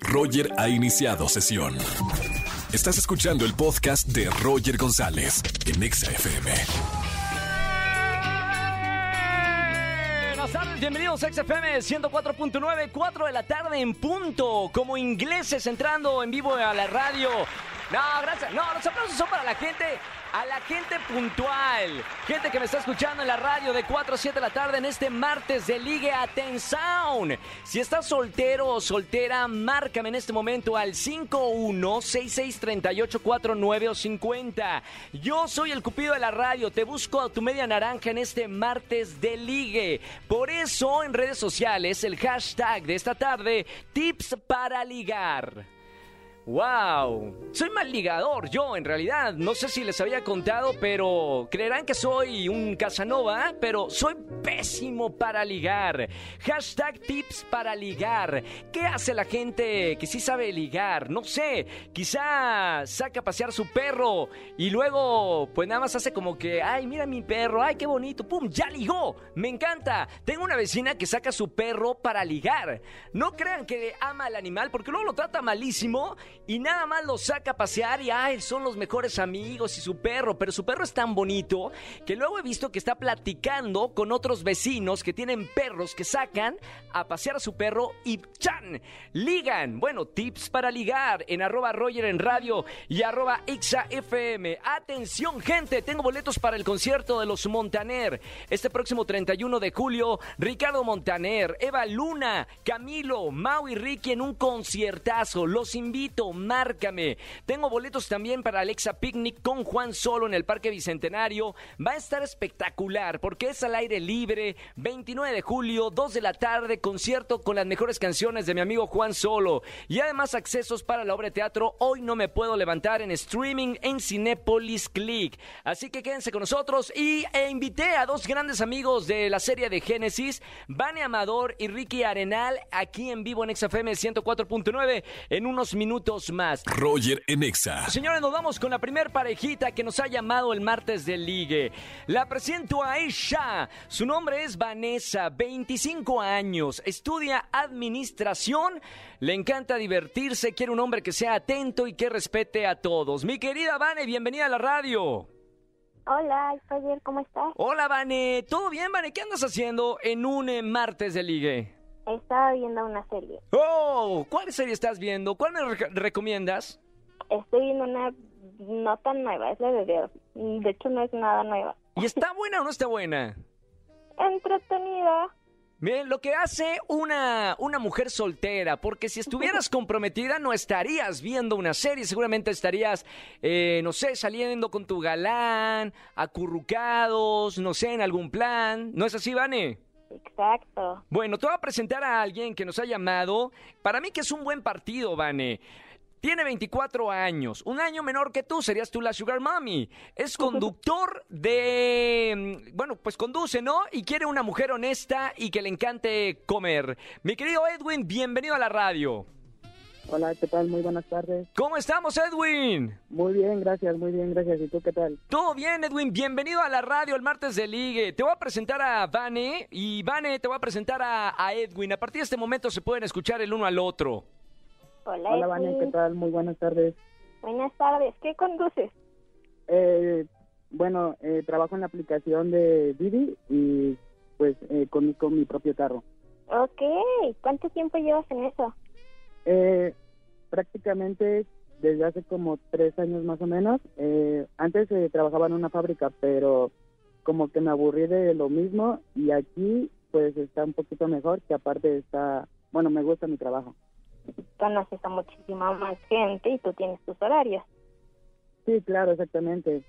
Roger ha iniciado sesión. Estás escuchando el podcast de Roger González en Exa FM. Buenas tardes, bienvenidos a XFM 104.9, 4 de la tarde en punto, como ingleses entrando en vivo a la radio. No, gracias. No, los aplausos son para la gente, a la gente puntual. Gente que me está escuchando en la radio de 4 a 7 de la tarde en este martes de Ligue Atención. Si estás soltero o soltera, márcame en este momento al 51663849 o 50. Yo soy el cupido de la radio, te busco a tu media naranja en este martes de Ligue. Por eso en redes sociales el hashtag de esta tarde, tips para ligar. ¡Wow! Soy mal ligador, yo en realidad. No sé si les había contado, pero creerán que soy un Casanova, pero soy pésimo para ligar. Hashtag tips para ligar. ¿Qué hace la gente que sí sabe ligar? No sé, quizá saca a pasear su perro y luego pues nada más hace como que, ay, mira mi perro, ay, qué bonito, ¡pum! ¡Ya ligó! Me encanta. Tengo una vecina que saca su perro para ligar. No crean que ama al animal porque luego lo trata malísimo y nada más lo saca a pasear y ay, son los mejores amigos y su perro, pero su perro es tan bonito que luego he visto que está platicando con otros vecinos que tienen perros que sacan a pasear a su perro y ¡chan! Ligan. Bueno, tips para ligar en arroba Roger en radio y arroba Ixa FM. Atención, gente, tengo boletos para el concierto de los Montaner. Este próximo 31 de julio, Ricardo Montaner, Eva Luna, Camilo, Mau y Ricky en un conciertazo. Los invito, márcame. Tengo boletos también para Alexa Picnic con Juan Solo en el Parque Bicentenario. Va a estar espectacular porque es al aire libre. 29 de julio, 2 de la tarde, concierto con las mejores canciones de mi amigo Juan Solo. Y además accesos para la obra de teatro Hoy no me puedo levantar en streaming en Cinepolis Click. Así que quédense con nosotros y e invité a dos grandes amigos de la serie de Génesis, Vane Amador y Ricky Arenal, aquí en vivo en XFM 104.9 en unos minutos más. Roger en Exa. Señores, nos vamos con la primer parejita que nos ha llamado el martes del ligue. La presento a ella. Su nombre es Vanessa, 25 años, estudia administración, le encanta divertirse, quiere un hombre que sea atento y que respete a todos. Mi querida Vane, bienvenida a la radio. Hola, Roger, ¿cómo estás? Hola, Vane. ¿Todo bien, Vane? ¿Qué andas haciendo en un eh, martes de ligue? Estaba viendo una serie. Oh, ¿cuál serie estás viendo? ¿Cuál me re- recomiendas? Estoy viendo una no tan nueva, es la de Dios. De hecho, no es nada nueva. ¿Y está buena o no está buena? Entretenida. Miren, lo que hace una, una mujer soltera, porque si estuvieras comprometida no estarías viendo una serie, seguramente estarías, eh, no sé, saliendo con tu galán, acurrucados, no sé, en algún plan. ¿No es así, Vane? Exacto. Bueno, te voy a presentar a alguien que nos ha llamado. Para mí que es un buen partido, Vane. Tiene 24 años, un año menor que tú, serías tú la Sugar Mommy. Es conductor de... mm, Bueno, pues conduce, ¿no? Y quiere una mujer honesta y que le encante comer. Mi querido Edwin, bienvenido a la radio. Hola, ¿qué tal? Muy buenas tardes. ¿Cómo estamos, Edwin? Muy bien, gracias, muy bien, gracias. ¿Y tú qué tal? Todo bien, Edwin. Bienvenido a la radio el martes de Ligue. Te voy a presentar a Vane y Vane te voy a presentar a, a Edwin. A partir de este momento se pueden escuchar el uno al otro. Hola, Hola. Vane, ¿qué tal? Muy buenas tardes. Buenas tardes. ¿Qué conduces? Eh, bueno, eh, trabajo en la aplicación de Didi y pues eh, conduzco mi propio carro. Ok. ¿Cuánto tiempo llevas en eso? Eh, prácticamente desde hace como tres años más o menos. Eh, antes eh, trabajaba en una fábrica, pero como que me aburrí de lo mismo y aquí pues está un poquito mejor, que aparte está, bueno, me gusta mi trabajo. Conoces a muchísima más gente y tú tienes tus horarios. Sí, claro, exactamente.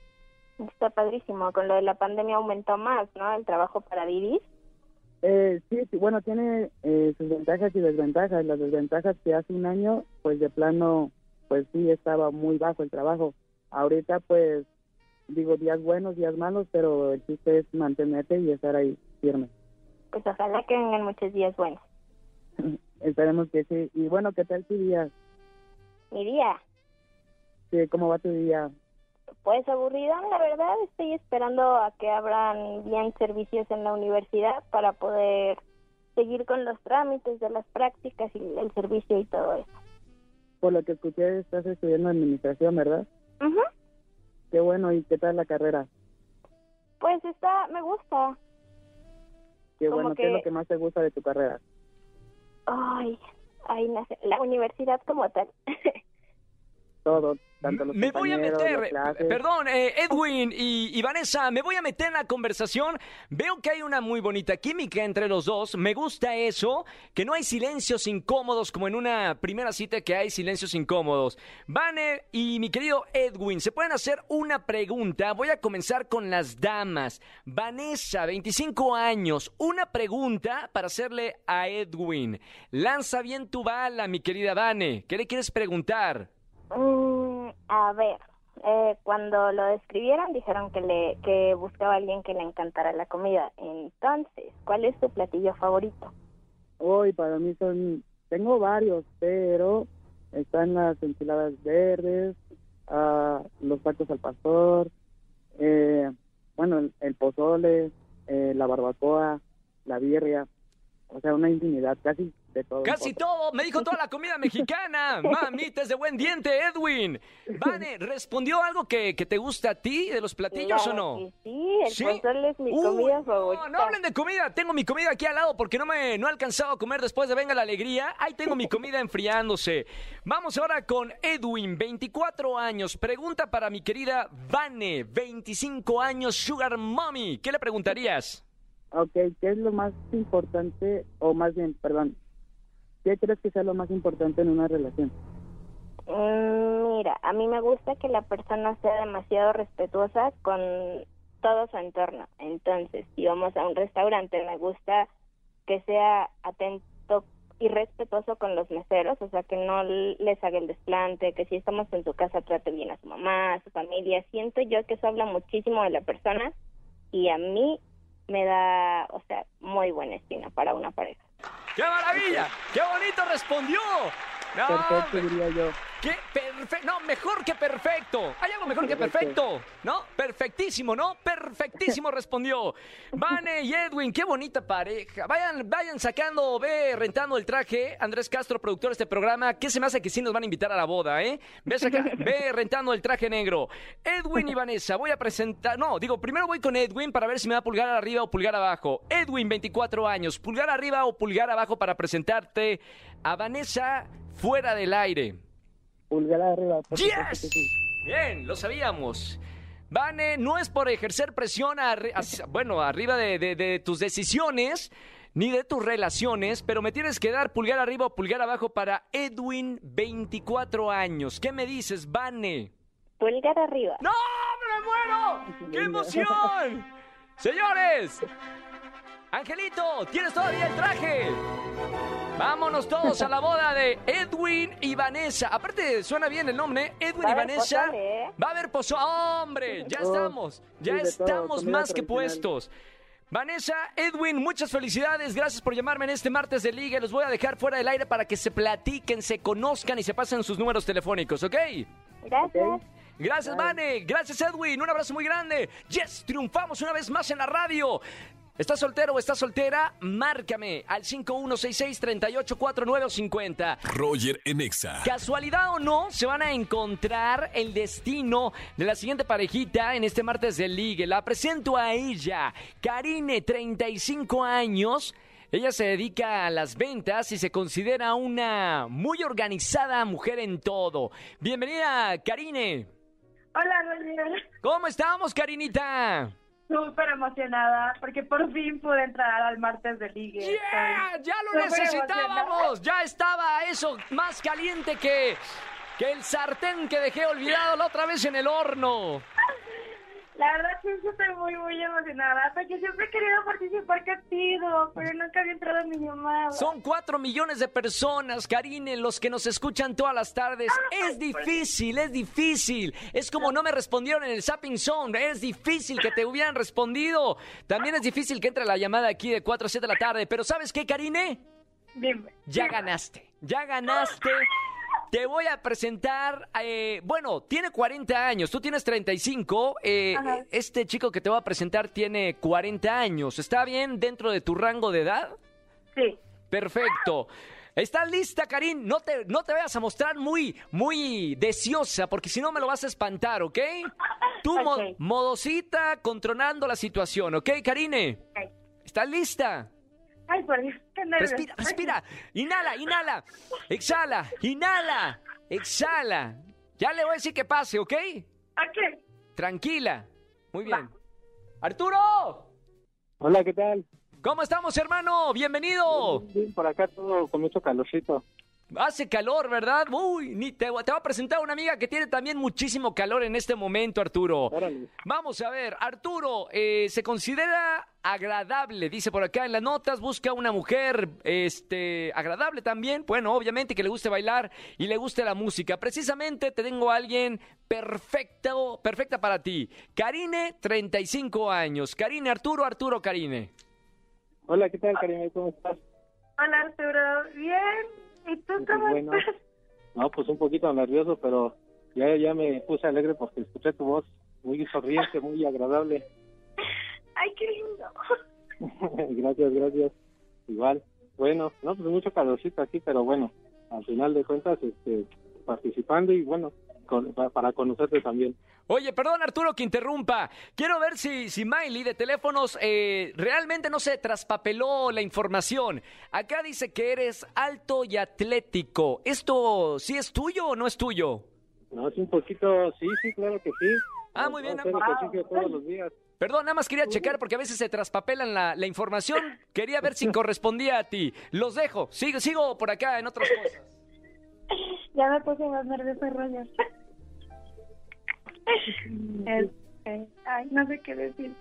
Está padrísimo. Con lo de la pandemia aumentó más, ¿no? El trabajo para Didis. Eh, sí, sí, bueno, tiene eh, sus ventajas y desventajas. Las desventajas que hace un año, pues de plano, pues sí estaba muy bajo el trabajo. Ahorita, pues, digo, días buenos, días malos, pero el chiste es mantenerte y estar ahí firme. Pues ojalá que vengan muchos días buenos. Esperemos que sí. Y bueno, ¿qué tal tu día? Mi día, Sí, ¿Cómo va tu día? Pues aburrida, la verdad. Estoy esperando a que abran bien servicios en la universidad para poder seguir con los trámites de las prácticas y el servicio y todo eso. por lo que escuché, estás estudiando administración, ¿verdad? Ujú. Qué bueno, ¿y qué tal la carrera? Pues está, me gusta. Qué Como bueno, ¿qué es lo que- más te gusta de tu carrera? Ay, nace la universidad como tal. Todo, tanto los me voy a meter, perdón, eh, Edwin y, y Vanessa, me voy a meter en la conversación. Veo que hay una muy bonita química entre los dos. Me gusta eso, que no hay silencios incómodos como en una primera cita que hay silencios incómodos. Vane y mi querido Edwin, se pueden hacer una pregunta. Voy a comenzar con las damas. Vanessa, 25 años, una pregunta para hacerle a Edwin. Lanza bien tu bala, mi querida Vane. ¿Qué le quieres preguntar? Mm, a ver, eh, cuando lo describieron dijeron que le que buscaba a alguien que le encantara la comida. Entonces, ¿cuál es tu platillo favorito? Hoy para mí son, tengo varios, pero están las enchiladas verdes, ah, los tacos al pastor, eh, bueno, el, el pozole, eh, la barbacoa, la birria, o sea, una infinidad, casi de todo. Casi todo, me dijo toda la comida mexicana. Mamita, es de buen diente, Edwin. Vane, ¿respondió algo que, que te gusta a ti de los platillos o no? sí, el ¿Sí? pozole es mi comida no, favorita. No, hablen de comida. Tengo mi comida aquí al lado porque no me no he alcanzado a comer después de Venga la Alegría. Ahí tengo mi comida enfriándose. Vamos ahora con Edwin, 24 años. Pregunta para mi querida Vane, 25 años, Sugar Mommy. ¿Qué le preguntarías? Ok, ¿qué es lo más importante, o más bien, perdón, qué crees que sea lo más importante en una relación? Mm, Mira, a mí me gusta que la persona sea demasiado respetuosa con todo su entorno. Entonces, si vamos a un restaurante, me gusta que sea atento y respetuoso con los meseros, o sea, que no les haga el desplante, que si estamos en su casa trate bien a su mamá, a su familia. Siento yo que eso habla muchísimo de la persona y a mí me da, o sea, muy buena espina para una pareja. ¡Qué maravilla! ¡Qué bonito respondió! No, Perfecto, diría yo. ¡Qué perfecto! No, mejor que perfecto. ¿Hay algo mejor que perfecto? ¿No? Perfectísimo, ¿no? Perfectísimo respondió. Vane y Edwin, qué bonita pareja. Vayan, vayan sacando, ve rentando el traje. Andrés Castro, productor de este programa. ¿Qué se me hace que sí nos van a invitar a la boda, eh? Ve, saca- ve rentando el traje negro. Edwin y Vanessa, voy a presentar. No, digo, primero voy con Edwin para ver si me da pulgar arriba o pulgar abajo. Edwin, 24 años. Pulgar arriba o pulgar abajo para presentarte a Vanessa fuera del aire. Pulgar arriba. ¡Yes! Bien, lo sabíamos. Vane, no es por ejercer presión, bueno, arriba de, de- de tus decisiones ni de tus relaciones, pero me tienes que dar pulgar arriba o pulgar abajo para Edwin, 24 años. ¿Qué me dices, Vane? Pulgar arriba. ¡No, me muero! ¡Qué emoción! Señores, Angelito, ¿tienes todavía el traje? Vámonos todos a la boda de Edwin y Vanessa. Aparte, suena bien el nombre, ¿eh? Edwin y Vanessa. pozole, ¿eh? Va a haber pozo. ¡Hombre! Ya Oh, estamos. Ya sí, de todo, estamos más que puestos. Vanessa, Edwin, muchas felicidades. Gracias por llamarme en este martes de liga. Los voy a dejar fuera del aire para que se platiquen, se conozcan y se pasen sus números telefónicos, ¿ok? Gracias. Gracias, Vane. Gracias, Edwin. Un abrazo muy grande. Yes, triunfamos una vez más en la radio. ¿Estás soltero o estás soltera? Márcame al 5166-384950. Roger en Exa. Casualidad o no, se van a encontrar el destino de la siguiente parejita en este martes de ligue. La presento a ella, Karine, 35 años. Ella se dedica a las ventas y se considera una muy organizada mujer en todo. Bienvenida, Karine. Hola, Roger. ¿Cómo estamos, Karinita? Súper emocionada porque por fin pude entrar al martes de ligue. ¡Yeah! ¡Ya lo necesitábamos! Ya estaba eso más caliente que, que el sartén que dejé olvidado la otra vez en el horno. La verdad sí sí estoy muy, muy emocionada porque siempre he querido participar contigo, pero nunca había entrado en mi llamada. Son cuatro millones de personas, Karine, los que nos escuchan todas las tardes. Es difícil, es difícil. Es como no me respondieron en el Zapping Zone. Es difícil que te hubieran respondido. También es difícil que entre la llamada aquí de 4 a 7 de la tarde. Pero ¿sabes qué, Karine? Dime. Ya ganaste, ya ganaste. Te voy a presentar, eh, bueno, tiene 40 años, tú tienes 35, eh, este chico que te voy a presentar tiene 40 años, ¿está bien dentro de tu rango de edad? Sí. Perfecto. ¿Estás lista, Karin? No te, no te vayas a mostrar muy, muy deseosa, porque si no me lo vas a espantar, ¿ok? Tú, mo- modosita, controlando la situación, ¿ok, Karine? Ok. ¿Estás lista? Ay, por Dios, qué nervios. Respira, respira. Inhala, inhala. Exhala, inhala. Exhala. Ya le voy a decir que pase, ¿ok? Ok. Tranquila. Muy bien. Arturo, Hola, ¿qué tal? ¿cómo estamos, hermano? Bienvenido. Bien, por acá todo con mucho calorcito. Hace calor, ¿verdad? Uy, ni te, te voy a presentar a una amiga que tiene también muchísimo calor en este momento, Arturo. Órale. Vamos a ver, Arturo, eh, se considera agradable, dice por acá en las notas, busca una mujer este, agradable también, bueno, obviamente que le guste bailar y le guste la música. Precisamente te tengo a alguien perfecto, perfecta para ti. Karine, 35 años. Karine, Arturo, Arturo, Karine. Hola, ¿qué tal, Karina? ¿Cómo estás? Hola, Arturo. Bien. ¿Y tú cómo bueno. estás? No, pues un poquito nervioso, pero ya, ya me puse alegre porque escuché tu voz muy sonriente, muy agradable. Ay, qué lindo. gracias, gracias. Igual. Bueno, no, pues mucho calorcito aquí, pero bueno, al final de cuentas, este, participando y bueno, con- pa- para conocerte también. Oye, perdón Arturo que interrumpa. Quiero ver si, si Miley de teléfonos eh, realmente no se traspapeló la información. Acá dice que eres alto y atlético. ¿Esto sí es tuyo o no es tuyo? No, es un poquito, sí, sí, claro que sí. Ah, muy bien, wow. todos los días. Perdón, nada más quería checar porque a veces se traspapelan la, la información. Quería ver si correspondía a ti. Los dejo. Sigo, sigo por acá en otras cosas. Ya me puse más nerviosa, Roger. Este, ay, no sé qué decir.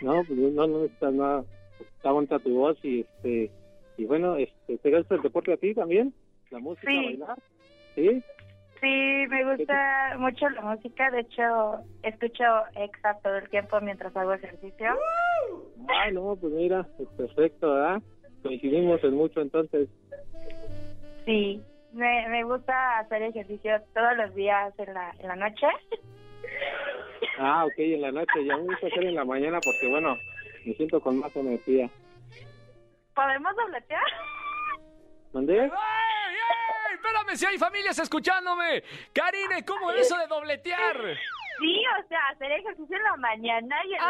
No, pues no, no necesitas nada. Está bonita tu voz y este, y bueno, este, ¿te gusta el deporte a ti también? ¿La música, Sí. bailar? ¿Sí? Sí, me gusta mucho la música. De hecho, escucho Exa todo el tiempo mientras hago ejercicio. Ay, no, pues mira, es perfecto, ¿verdad? Coincidimos en mucho entonces. Sí, me, me gusta hacer ejercicio todos los días en la, en la noche. Ah, ok, en la noche. Ya me gusta hacer en la mañana porque, bueno, me siento con más energía. ¿Podemos dobletear? ¿Mandé? ¡Ay, ay! Espérame, si hay familias escuchándome. Karine, ¿cómo es eso de dobletear? Sí, o sea, hacer ejercicio en la mañana y en Ah,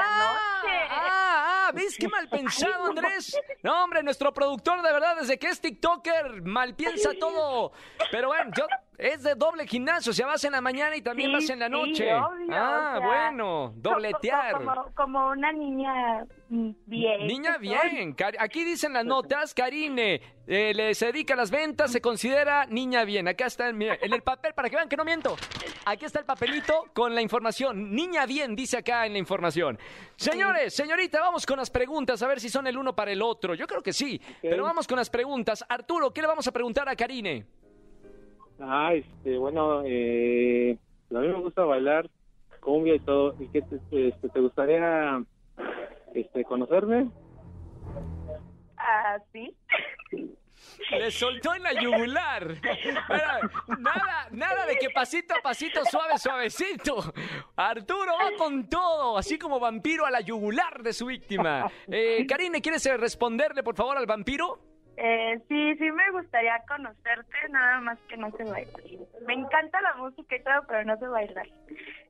la noche. ah, ah, ¿ves qué mal pensado, Andrés? No, hombre, nuestro productor, de verdad, desde que es TikToker, mal piensa todo. Pero bueno, yo, es de doble gimnasio, o sea, vas en la mañana y también Sí, vas en la sí, noche. obvio, ah, o sea, bueno, dobletear. co- Como, como una niña bien. Niña bien, aquí dicen las notas, Karine, eh, le se dedica a las ventas, se considera niña bien. Acá está, mira, en el papel, para que vean que no miento. Aquí está el papelito con la información. Niña bien, dice acá en la información. Señores, señorita, vamos con las preguntas, a ver si son el uno para el otro. Yo creo que sí, pero vamos con las preguntas. Arturo, ¿qué le vamos a preguntar a Karine? Ah, este, bueno, eh, a mí me gusta bailar cumbia y todo. ¿Y qué te, este, te gustaría este, conocerme? Ah, sí. Le soltó en la yugular. Nada, nada de que pasito a pasito, suave, suavecito. Arturo va con todo, así como vampiro a la yugular de su víctima. Eh, Karine, ¿quieres eh, responderle, por favor, al vampiro? Eh, sí, sí me gustaría conocerte, nada más que no sé bailar. Me encanta la música y todo, pero no sé bailar.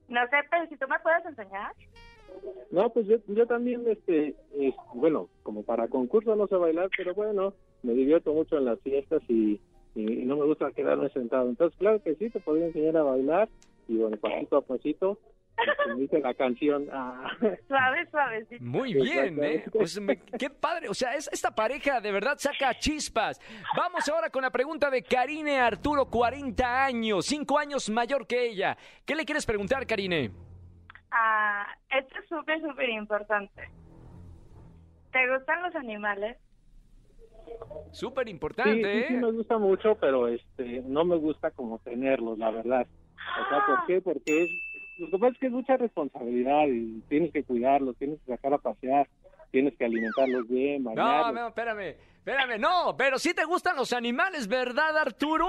No sé, pero si tú me puedes enseñar. No, pues yo, yo también, este, es- bueno, como para concurso no sé bailar, pero bueno, me divierto mucho en las fiestas y- y no me gusta quedarme sentado. Entonces, claro que sí, te podría enseñar a bailar y bueno, pasito a pasito, como dice la canción. ah, Suave, suavecito. Muy bien, ¿eh? Pues me- qué padre. O sea, es- esta pareja de verdad saca chispas. Vamos ahora con la pregunta de Karine Arturo, 40 años, 5 años mayor que ella. ¿Qué le quieres preguntar, Karine? Ah, esto es súper, súper importante. ¿Te gustan los animales? Súper sí, importante, sí, sí ¿eh? me gusta mucho, pero este, no me gusta como tenerlos, la verdad. O sea, ¿por qué? Porque es, lo que pasa es que es mucha responsabilidad y tienes que cuidarlos, tienes que sacar a pasear, tienes que alimentarlos bien, No, bañarlos. no, espérame, espérame, no, pero sí te gustan los animales, ¿verdad, Arturo?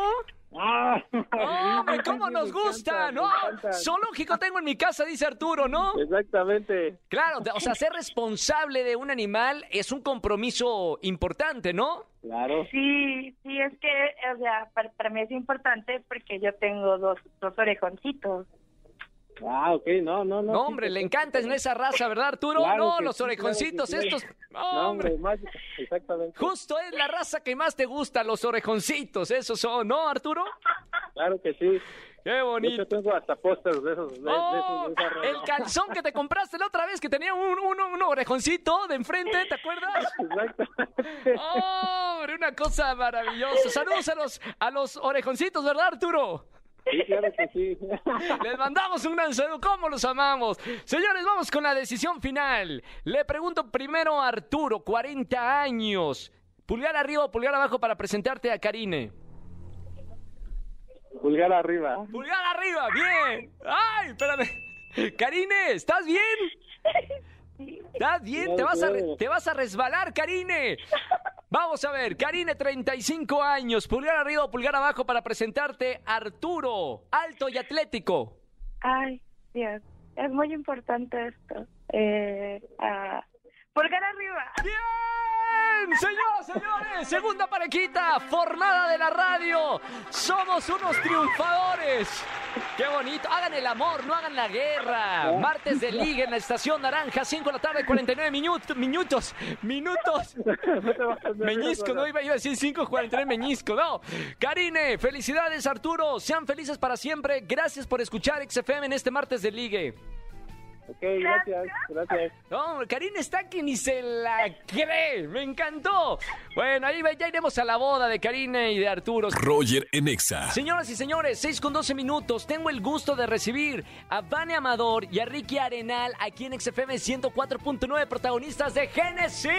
¡Ah! Uy, ¿cómo nos gusta? encanta, ¿No? Zoológico tengo en mi casa, dice Arturo, ¿no? Exactamente. Claro, o sea, ser responsable de un animal es un compromiso importante, ¿no? Claro. Sí, sí, es que, o sea, para, para mí es importante porque yo tengo dos, dos orejoncitos. Ah, ok, no, no, no. No, sí, hombre, le perfecto. encanta en esa raza, ¿verdad, Arturo? Claro no, los sí, orejoncitos sí. estos. No, hombre. más, exactamente. Justo es la raza que más te gusta, los orejoncitos, esos son, ¿no, Arturo? Claro que sí. Qué bonito. hecho, tengo hasta pósters de esos. De, de Oh, esos- de el calzón que te compraste la otra vez que tenía un, un, un orejoncito de enfrente, ¿te acuerdas? Exactamente. ¡Hombre, una cosa maravillosa! Saludos a los, a los orejoncitos, ¿verdad, Arturo? Sí, claro que sí. Les mandamos un gran saludo, ¿cómo los amamos? Señores, vamos con la decisión final. Le pregunto primero a Arturo, 40 años. ¿Pulgar arriba o pulgar abajo para presentarte a Karine? Pulgar arriba. ¡Pulgar arriba! ¡Bien! ¡Ay, espérame! Karine, ¿estás bien? ¿Estás bien? ¿Te vas, a re- te vas a resbalar, Karine. Vamos a ver, Karine, 35 años. ¿Pulgar arriba o pulgar abajo para presentarte Arturo? Alto y atlético. Ay, Dios, es muy importante esto. Eh, ah, pulgar arriba. ¡Bien! Señoras, señores, segunda parejita formada de la radio. Somos unos triunfadores. ¡Qué bonito! Hagan el amor, no hagan la guerra. Martes de Liga en la Estación Naranja, 5 de la tarde, 49 minutos. Minutos. Minutos. Meñisco, no iba, a decir 5.43 meñisco, no. Karine, felicidades Arturo, sean felices para siempre. Gracias por escuchar XFM en este martes de ligue. Ok, gracias, gracias. No, Karine está que ni se la cree, me encantó. Bueno, ahí ya iremos a la boda de Karine y de Arturo. Roger en Exa. Señoras y señores, 6 con 12 minutos. Tengo el gusto de recibir a Vane Amador y a Ricky Arenal aquí en XFM 104.9, protagonistas de Génesis.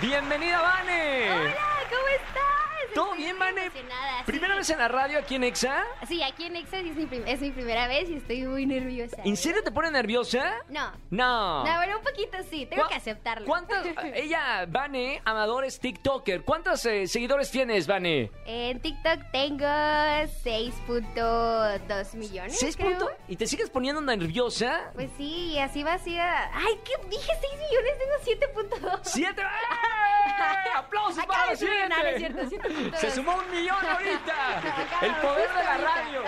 Bienvenida, Vane. Hola, ¿cómo estás? ¿Todo bien, Vane? emocionada, sí. ¿Primera vez en la radio aquí en Exa? Sí, aquí en Exa es mi, es mi primera vez y estoy muy nerviosa. ¿En serio te pone nerviosa? No. No. No, bueno, un poquito sí, tengo ¿Cuá- que aceptarlo. ¿Cuántas? Ella, Vane, Amador es TikToker. ¿Cuántos eh, seguidores tienes, Vane? En TikTok tengo 6.2 millones. ¿Seis creo. puntos? ¿Y te sigues poniendo nerviosa? Pues sí, así va así. a- Ay, ¿qué? Dije 6 millones, tengo 7.2. ¡Siete! ¡Eh! ¡Aplausos Acaba para no, no es cierto, siete puntos. Se sumó un millón ahorita. El poder de la radio.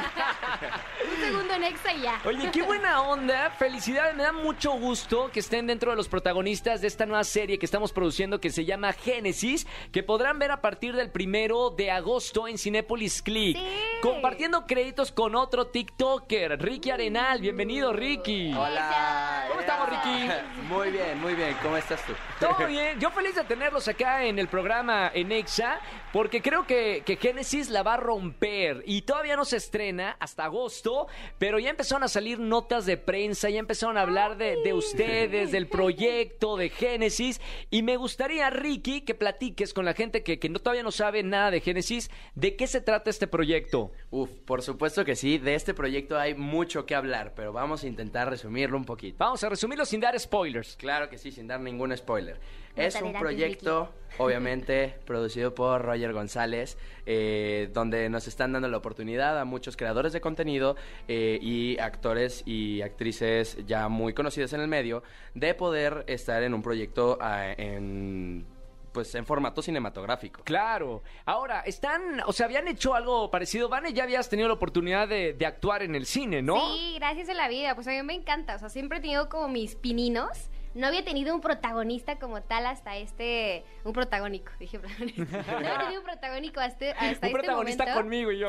Un segundo en Exa y ya. Oye, qué buena onda. Felicidades. Me da mucho gusto que estén dentro de los protagonistas de esta nueva serie que estamos produciendo que se llama Génesis, que podrán ver a partir del primero de agosto en Cinépolis Click. Sí. Compartiendo créditos con otro TikToker, Ricky Arenal. Bienvenido, Ricky. Hola. ¿Cómo estamos, Ricky? Muy bien, muy bien. ¿Cómo estás tú? Todo bien, yo feliz de tenerlos acá en el programa en Exa, porque creo que, que Génesis la va a romper y todavía no se estrena hasta agosto, pero ya empezaron a salir notas de prensa, ya empezaron a hablar de, de ustedes, del proyecto de Génesis y me gustaría, Ricky, que platiques con la gente que, que no, todavía no sabe nada de Génesis, de qué se trata este proyecto. Uf, por supuesto que sí. De este proyecto hay mucho que hablar, pero vamos a intentar resumirlo un poquito. Vamos a resumirlo sin dar spoilers. Claro que sí, sin dar ningún spoiler. No es un proyecto, obviamente, producido por Roger González, eh, donde nos están dando la oportunidad a muchos creadores de contenido eh, y actores y actrices ya muy conocidos en el medio de poder estar en un proyecto ah, en, pues, en formato cinematográfico. Claro. Ahora, están, o sea, habían hecho algo parecido. Vane, ya habías tenido la oportunidad de, de actuar en el cine, ¿no? Sí, gracias a la vida. Pues a mí me encanta. O sea, siempre he tenido como mis pininos. No había tenido un protagonista como tal hasta este. Un protagónico, dije. No había tenido un protagónico hasta, hasta Un este protagonista momento. conmigo y yo.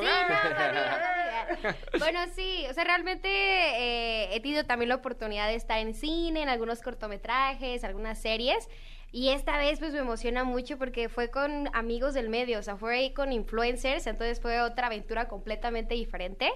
Bueno, sí, o sea, realmente eh, he tenido también la oportunidad de estar en cine, en algunos cortometrajes, algunas series. Y esta vez pues me emociona mucho porque fue con amigos del medio, o sea, fue ahí con influencers, entonces fue otra aventura completamente diferente.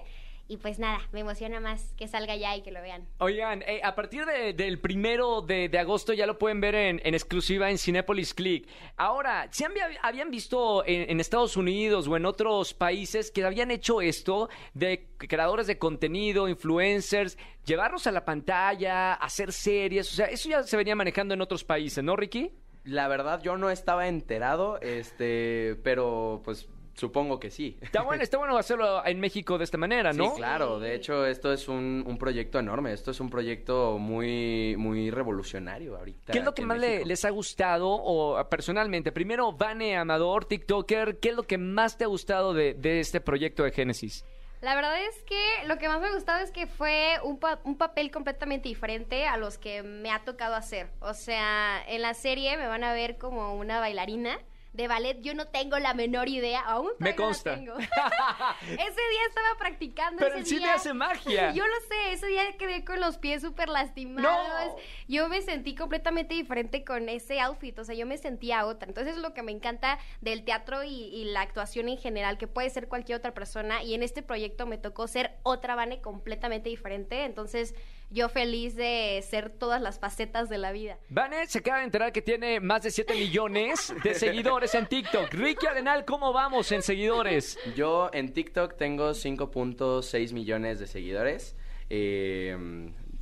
Y pues nada, me emociona más que salga ya y que lo vean. Oigan, eh, a partir de- del primero de, de agosto ya lo pueden ver en, en exclusiva en Cinepolis Click. Ahora, ¿sí había- habían visto en, en Estados Unidos o en otros países que habían hecho esto de creadores de contenido, influencers, llevarlos a la pantalla, hacer series? O sea, eso ya se venía manejando en otros países, ¿no, Ricky? La verdad, yo no estaba enterado, este, pero pues supongo que sí. Está bueno, está bueno hacerlo en México de esta manera, ¿no? Sí, claro. De hecho, esto es un, un proyecto enorme. Esto es un proyecto muy, muy revolucionario ahorita. ¿Qué es lo que más le- les ha gustado o personalmente? Primero, Vane Amador, TikToker, ¿qué es lo que más te ha gustado de, de este proyecto de Génesis? La verdad es que lo que más me ha gustado es que fue un, pa- un papel completamente diferente a los que me ha tocado hacer. O sea, en la serie me van a ver como una bailarina de ballet. Yo no tengo la menor idea, aún Me todavía no la consta. tengo. ese día estaba practicando. Pero ese el cine día- hace magia. Yo lo sé, ese día quedé con los pies súper lastimados. No. Yo me sentí completamente diferente con ese outfit, o sea, yo me sentía otra. Entonces es lo que me encanta del teatro y, y la actuación en general, que puede ser cualquier otra persona. Y en este proyecto me tocó ser otra Vane completamente diferente. Entonces yo feliz de ser todas las facetas de la vida. Vane se acaba de enterar que tiene más de 7 millones de seguidores en TikTok. Ricky Arenal, ¿cómo vamos en seguidores? Yo en TikTok tengo 5.6 millones de seguidores. eh,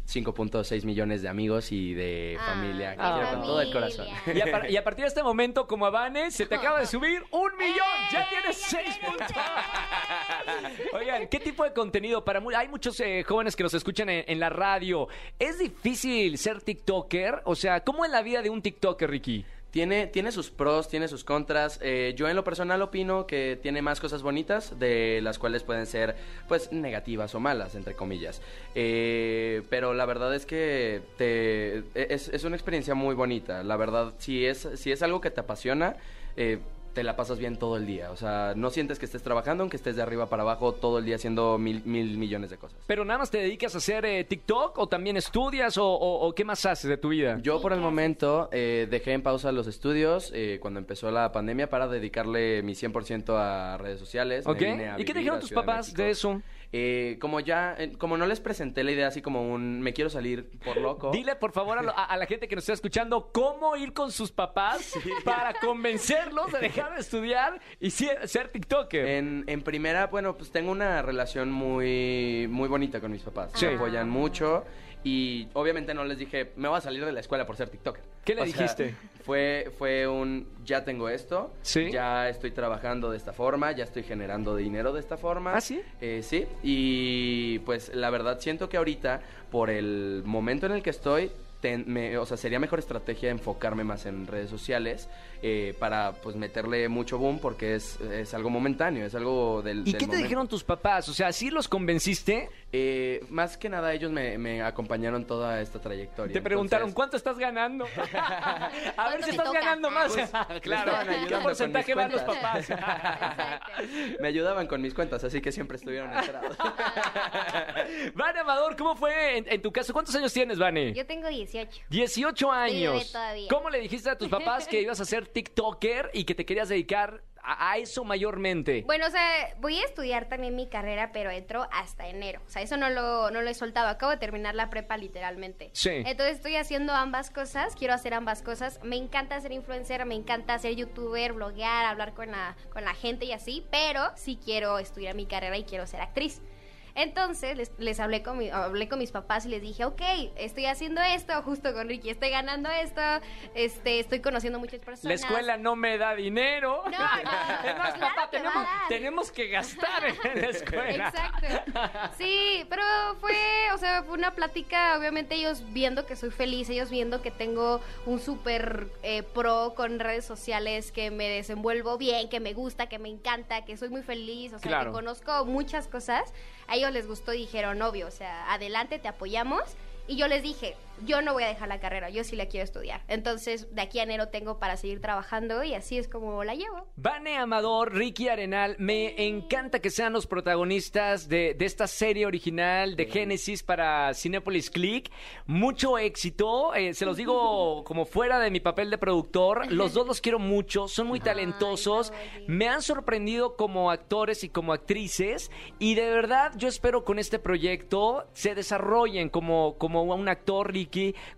5.6 millones de amigos y de Ah, familia que mi quiero con todo el corazón. Y a, par- y a partir de este momento, como a Vane, se te acaba de subir un millón. Ya tienes seis puntos. Oigan, ¿qué tipo de contenido? Para Hay muchos eh, jóvenes que nos escuchan en, en la radio. ¿Es difícil ser TikToker? O sea, ¿cómo es la vida de un TikToker, Ricky? Tiene, tiene sus pros, tiene sus contras. Eh, yo en lo personal opino que tiene más cosas bonitas, de las cuales pueden ser, pues, negativas o malas, entre comillas. Eh, pero la verdad es que te, es, es una experiencia muy bonita. La verdad, si es, si es algo que te apasiona, eh, te la pasas bien todo el día. O sea, no sientes que estés trabajando, aunque estés de arriba para abajo todo el día haciendo mil, mil millones de cosas. ¿Pero nada más te dedicas a hacer eh, TikTok o también estudias o, o- o qué más haces de tu vida? Yo por el ¿qué momento eh, dejé en pausa los estudios eh, cuando empezó la pandemia para dedicarle mi 100% a redes sociales. Me ¿Ok? vine a ¿Y qué dijeron tus papás de eso? Eh, como ya, eh, como no les presenté la idea así como un me quiero salir por loco. Dile, por favor, a, lo- a- a la gente que nos está escuchando cómo ir con sus papás para convencerlos de dejar de estudiar y ser, ser TikToker. En, en primera, bueno, pues tengo una relación muy, muy bonita con mis papás. Sí. Me apoyan mucho y obviamente no les dije, me voy a salir de la escuela por ser TikToker. ¿Qué le O sea, dijiste? Fue, fue un, ya tengo esto, Sí. ya estoy trabajando de esta forma, ya estoy generando dinero de esta forma. ¿Ah, sí? Eh, sí, y pues la verdad siento que ahorita, por el momento en el que estoy, ten- me- o sea, sería mejor estrategia enfocarme más en redes sociales eh, para pues meterle mucho boom porque es, es algo momentáneo, es algo del... ¿Y del qué te dijeron tus papás? O sea, ¿sí los convenciste? Eh, más que nada ellos me, me acompañaron toda esta trayectoria. Te preguntaron, entonces- ¿cuánto estás ganando? a ver ¿Cuánto si me estás toca? ganando más. Pues, claro, estaban ayudando ¿qué porcentaje van los papás? Me ayudaban con mis cuentas, así que siempre estuvieron enterados. Vane Amador, ¿cómo fue en, en tu caso? ¿Cuántos años tienes, Vane? Yo tengo 18. 18 años. todavía. ¿Cómo le dijiste a tus papás que ibas a ser TikToker y que te querías dedicar a, a eso mayormente? Bueno, o sea, voy a estudiar también mi carrera, pero entro hasta enero. O sea, eso no lo, no lo he soltado. Acabo de terminar la prepa literalmente. Sí. Entonces estoy haciendo ambas cosas, quiero hacer ambas cosas. Me encanta ser influencer, me encanta ser youtuber, bloguear, hablar con la, con la gente y así, pero sí quiero estudiar mi carrera y quiero ser actriz. Entonces les, les hablé, con mi- hablé con mis papás y les dije, ok, estoy haciendo esto, justo con Ricky, estoy ganando esto, este, estoy conociendo muchas personas. La escuela no me da dinero. No, no, papá, va a tenemos, que gastar en la escuela. Exacto. Sí, pero fue, o sea, fue una plática, obviamente ellos viendo que soy feliz, ellos viendo que tengo un súper eh, pro con redes sociales, que me desenvuelvo bien, que me gusta, que me encanta, que soy muy feliz, o sea, Claro. que conozco muchas cosas. A ellos les gustó dijeron, obvio, o sea, adelante, te apoyamos. Y yo les dije, yo no voy a dejar la carrera, yo sí la quiero estudiar. Entonces, de aquí a enero tengo para seguir trabajando y así es como la llevo. Vane Amador, Ricky Arenal, me encanta que sean los protagonistas de, de esta serie original de Génesis para Cinepolis Click. Mucho éxito, eh, se los digo como fuera de mi papel de productor. Los dos los quiero mucho, son muy talentosos, Ay, me han sorprendido como actores y como actrices y de verdad yo espero con este proyecto se desarrollen como, como como un actor,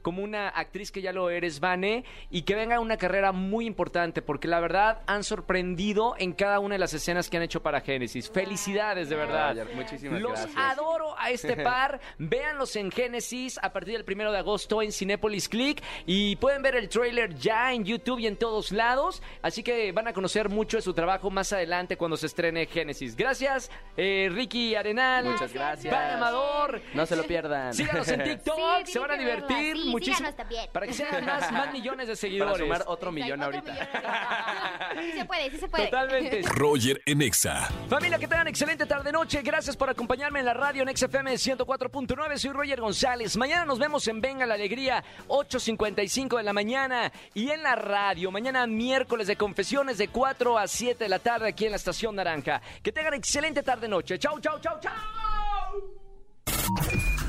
Como una actriz que ya lo eres, Vane, y que venga una carrera muy importante, porque la verdad han sorprendido en cada una de las escenas que han hecho para Génesis. Felicidades, de verdad. Roger, muchísimas Los gracias. adoro a este par. Véanlos en Génesis a partir del primero de agosto en Cinépolis Click y pueden ver el trailer ya en YouTube y en todos lados. Así que van a conocer mucho de su trabajo más adelante cuando se estrene Génesis. Gracias, eh, Ricky Arenal. Muchas gracias. Van Amador. No se lo pierdan. Síganos en TikTok, se van a que divertir Sí, muchísimo. síganos también. Para que sean más, más millones de seguidores. Para sumar otro millón Otro ahorita. millón ahorita. Sí se puede, sí se puede. Totalmente. Roger en Exa. Familia, que tengan excelente tarde-noche. Gracias por acompañarme en la radio en XFM 104.9. Soy Roger González. Mañana nos vemos en Venga la Alegría, 8.55 de la mañana. Y en la radio, mañana miércoles de confesiones de 4 a 7 de la tarde aquí en la Estación Naranja. Que tengan excelente tarde-noche. Chau, chau, chau, chau.